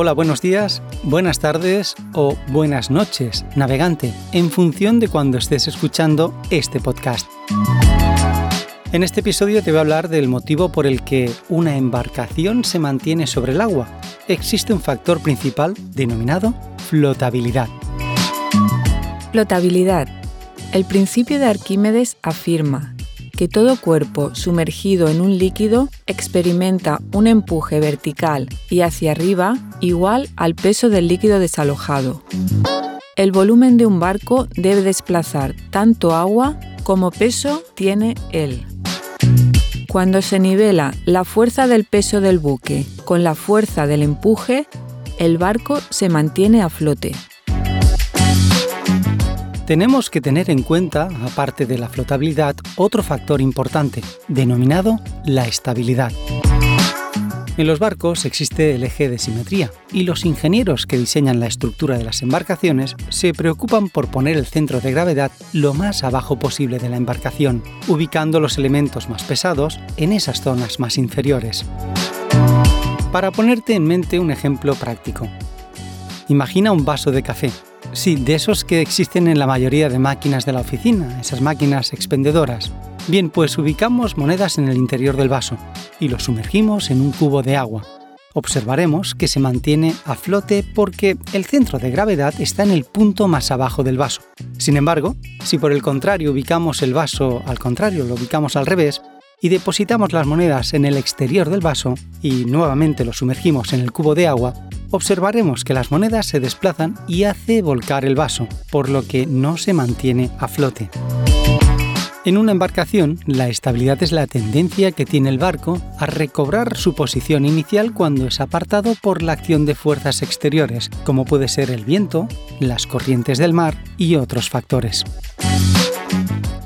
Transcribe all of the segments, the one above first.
Hola, buenos días, buenas tardes o buenas noches, navegante, en función de cuando estés escuchando este podcast. En este episodio te voy a hablar del motivo por el que una embarcación se mantiene sobre el agua. Existe un factor principal denominado flotabilidad. Flotabilidad. El principio de Arquímedes afirma que todo cuerpo sumergido en un líquido experimenta un empuje vertical y hacia arriba igual al peso del líquido desalojado. El volumen de un barco debe desplazar tanto agua como peso tiene él. Cuando se nivela la fuerza del peso del buque con la fuerza del empuje, el barco se mantiene a flote. Tenemos que tener en cuenta, aparte de la flotabilidad, otro factor importante, denominado la estabilidad. En los barcos existe el eje de simetría y los ingenieros que diseñan la estructura de las embarcaciones se preocupan por poner el centro de gravedad lo más abajo posible de la embarcación, ubicando los elementos más pesados en esas zonas más inferiores. Para ponerte en mente un ejemplo práctico. Imagina un vaso de café. Sí, de esos que existen en la mayoría de máquinas de la oficina, esas máquinas expendedoras. Bien, pues ubicamos monedas en el interior del vaso y lo sumergimos en un cubo de agua. Observaremos que se mantiene a flote porque el centro de gravedad está en el punto más abajo del vaso. Sin embargo, si por el contrario ubicamos el vaso al contrario, lo ubicamos al revés, y depositamos las monedas en el exterior del vaso y nuevamente lo sumergimos en el cubo de agua, observaremos que las monedas se desplazan y hace volcar el vaso, por lo que no se mantiene a flote. En una embarcación, la estabilidad es la tendencia que tiene el barco a recobrar su posición inicial cuando es apartado por la acción de fuerzas exteriores, como puede ser el viento, las corrientes del mar y otros factores.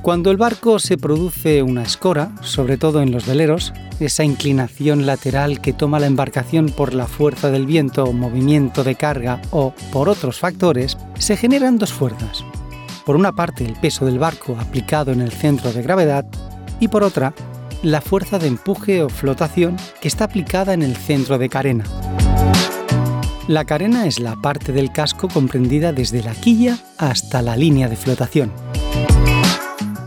Cuando el barco se produce una escora, sobre todo en los veleros, esa inclinación lateral que toma la embarcación por la fuerza del viento, movimiento de carga o por otros factores, se generan dos fuerzas, por una parte el peso del barco aplicado en el centro de gravedad y por otra la fuerza de empuje o flotación que está aplicada en el centro de carena. La carena es la parte del casco comprendida desde la quilla hasta la línea de flotación.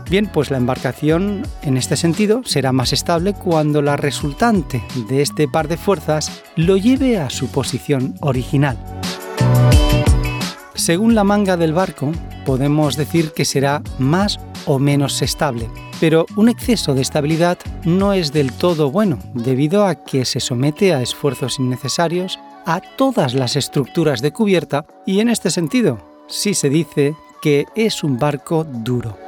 Bien, pues la embarcación en este sentido será más estable cuando la resultante de este par de fuerzas lo lleve a su posición original. Según la manga del barco, podemos decir que será más o menos estable, pero un exceso de estabilidad no es del todo bueno, debido a que se somete a esfuerzos innecesarios a todas las estructuras de cubierta y en este sentido, sí se dice que es un barco duro.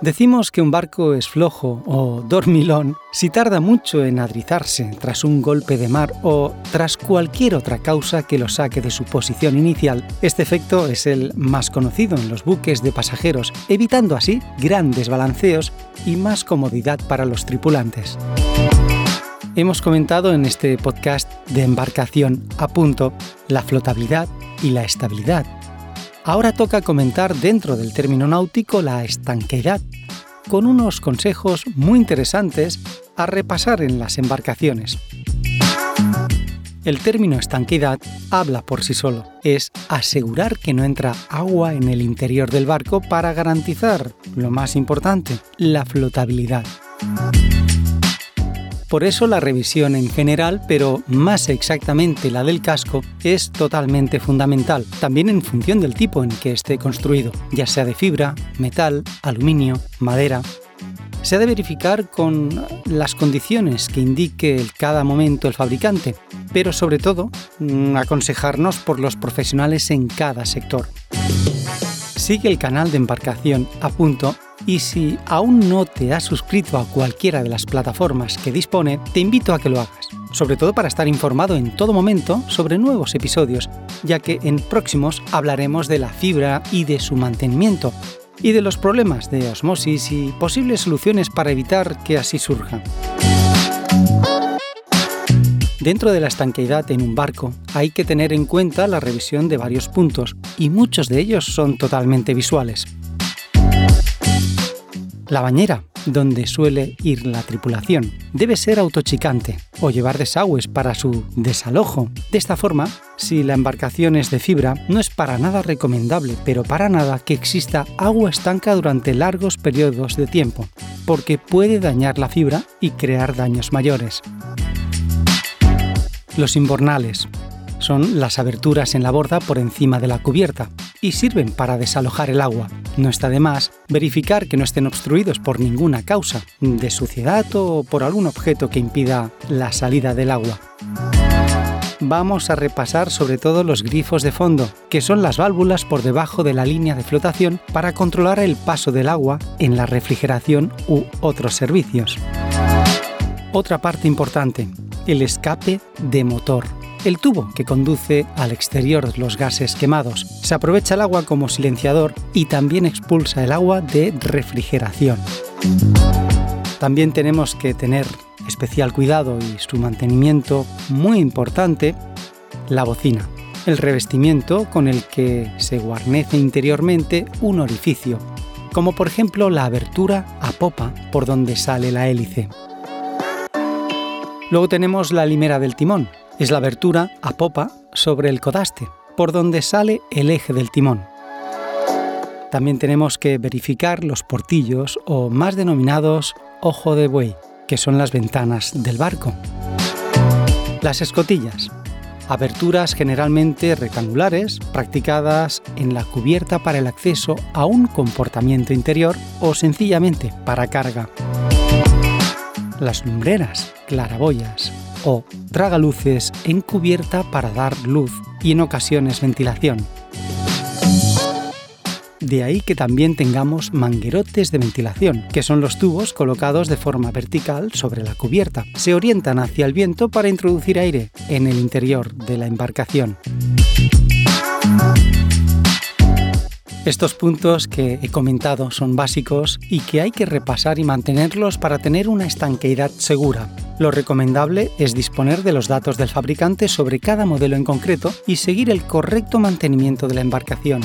Decimos que un barco es flojo o dormilón si tarda mucho en adrizarse tras un golpe de mar o tras cualquier otra causa que lo saque de su posición inicial. Este efecto es el más conocido en los buques de pasajeros, evitando así grandes balanceos y más comodidad para los tripulantes. Hemos comentado en este podcast de embarcación a punto la flotabilidad y la estabilidad Ahora toca comentar dentro del término náutico la estanqueidad, con unos consejos muy interesantes a repasar en las embarcaciones. El término estanqueidad habla por sí solo. Es asegurar que no entra agua en el interior del barco para garantizar, lo más importante, la flotabilidad. Por eso la revisión en general, pero más exactamente la del casco, es totalmente fundamental, también en función del tipo en que esté construido, ya sea de fibra, metal, aluminio, madera. Se ha de verificar con las condiciones que indique cada momento el fabricante, pero sobre todo mm, aconsejarnos por los profesionales en cada sector. Sigue el canal de embarcación a punto y si aún no te has suscrito a cualquiera de las plataformas que dispone, te invito a que lo hagas, sobre todo para estar informado en todo momento sobre nuevos episodios, ya que en próximos hablaremos de la fibra y de su mantenimiento, y de los problemas de osmosis y posibles soluciones para evitar que así surjan. Dentro de la estanqueidad en un barco hay que tener en cuenta la revisión de varios puntos, y muchos de ellos son totalmente visuales. La bañera, donde suele ir la tripulación, debe ser autochicante o llevar desagües para su desalojo. De esta forma, si la embarcación es de fibra, no es para nada recomendable, pero para nada que exista agua estanca durante largos periodos de tiempo, porque puede dañar la fibra y crear daños mayores. Los inbornales son las aberturas en la borda por encima de la cubierta y sirven para desalojar el agua. No está de más verificar que no estén obstruidos por ninguna causa, de suciedad o por algún objeto que impida la salida del agua. Vamos a repasar sobre todo los grifos de fondo, que son las válvulas por debajo de la línea de flotación para controlar el paso del agua en la refrigeración u otros servicios. Otra parte importante, el escape de motor el tubo que conduce al exterior los gases quemados. Se aprovecha el agua como silenciador y también expulsa el agua de refrigeración. También tenemos que tener especial cuidado y su mantenimiento muy importante, la bocina, el revestimiento con el que se guarnece interiormente un orificio, como por ejemplo la abertura a popa por donde sale la hélice. Luego tenemos la limera del timón, es la abertura a popa sobre el codaste, por donde sale el eje del timón. También tenemos que verificar los portillos o más denominados ojo de buey, que son las ventanas del barco. Las escotillas, aberturas generalmente rectangulares practicadas en la cubierta para el acceso a un comportamiento interior o sencillamente para carga. Las lumbreras, claraboyas, o tragaluces en cubierta para dar luz y en ocasiones ventilación. De ahí que también tengamos manguerotes de ventilación, que son los tubos colocados de forma vertical sobre la cubierta. Se orientan hacia el viento para introducir aire en el interior de la embarcación. Estos puntos que he comentado son básicos y que hay que repasar y mantenerlos para tener una estanqueidad segura. Lo recomendable es disponer de los datos del fabricante sobre cada modelo en concreto y seguir el correcto mantenimiento de la embarcación.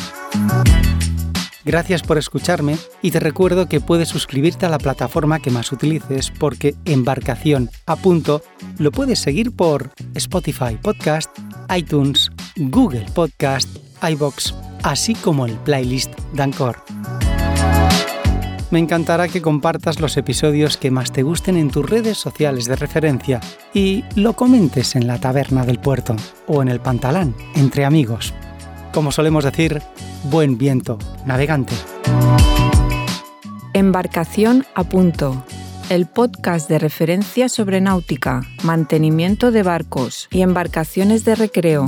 Gracias por escucharme y te recuerdo que puedes suscribirte a la plataforma que más utilices porque Embarcación a punto lo puedes seguir por Spotify Podcast, iTunes, Google Podcast, iBox así como el playlist Dancor. Me encantará que compartas los episodios que más te gusten en tus redes sociales de referencia y lo comentes en la taberna del puerto o en el pantalán, entre amigos. Como solemos decir, buen viento, navegante. Embarcación a punto. El podcast de referencia sobre náutica, mantenimiento de barcos y embarcaciones de recreo.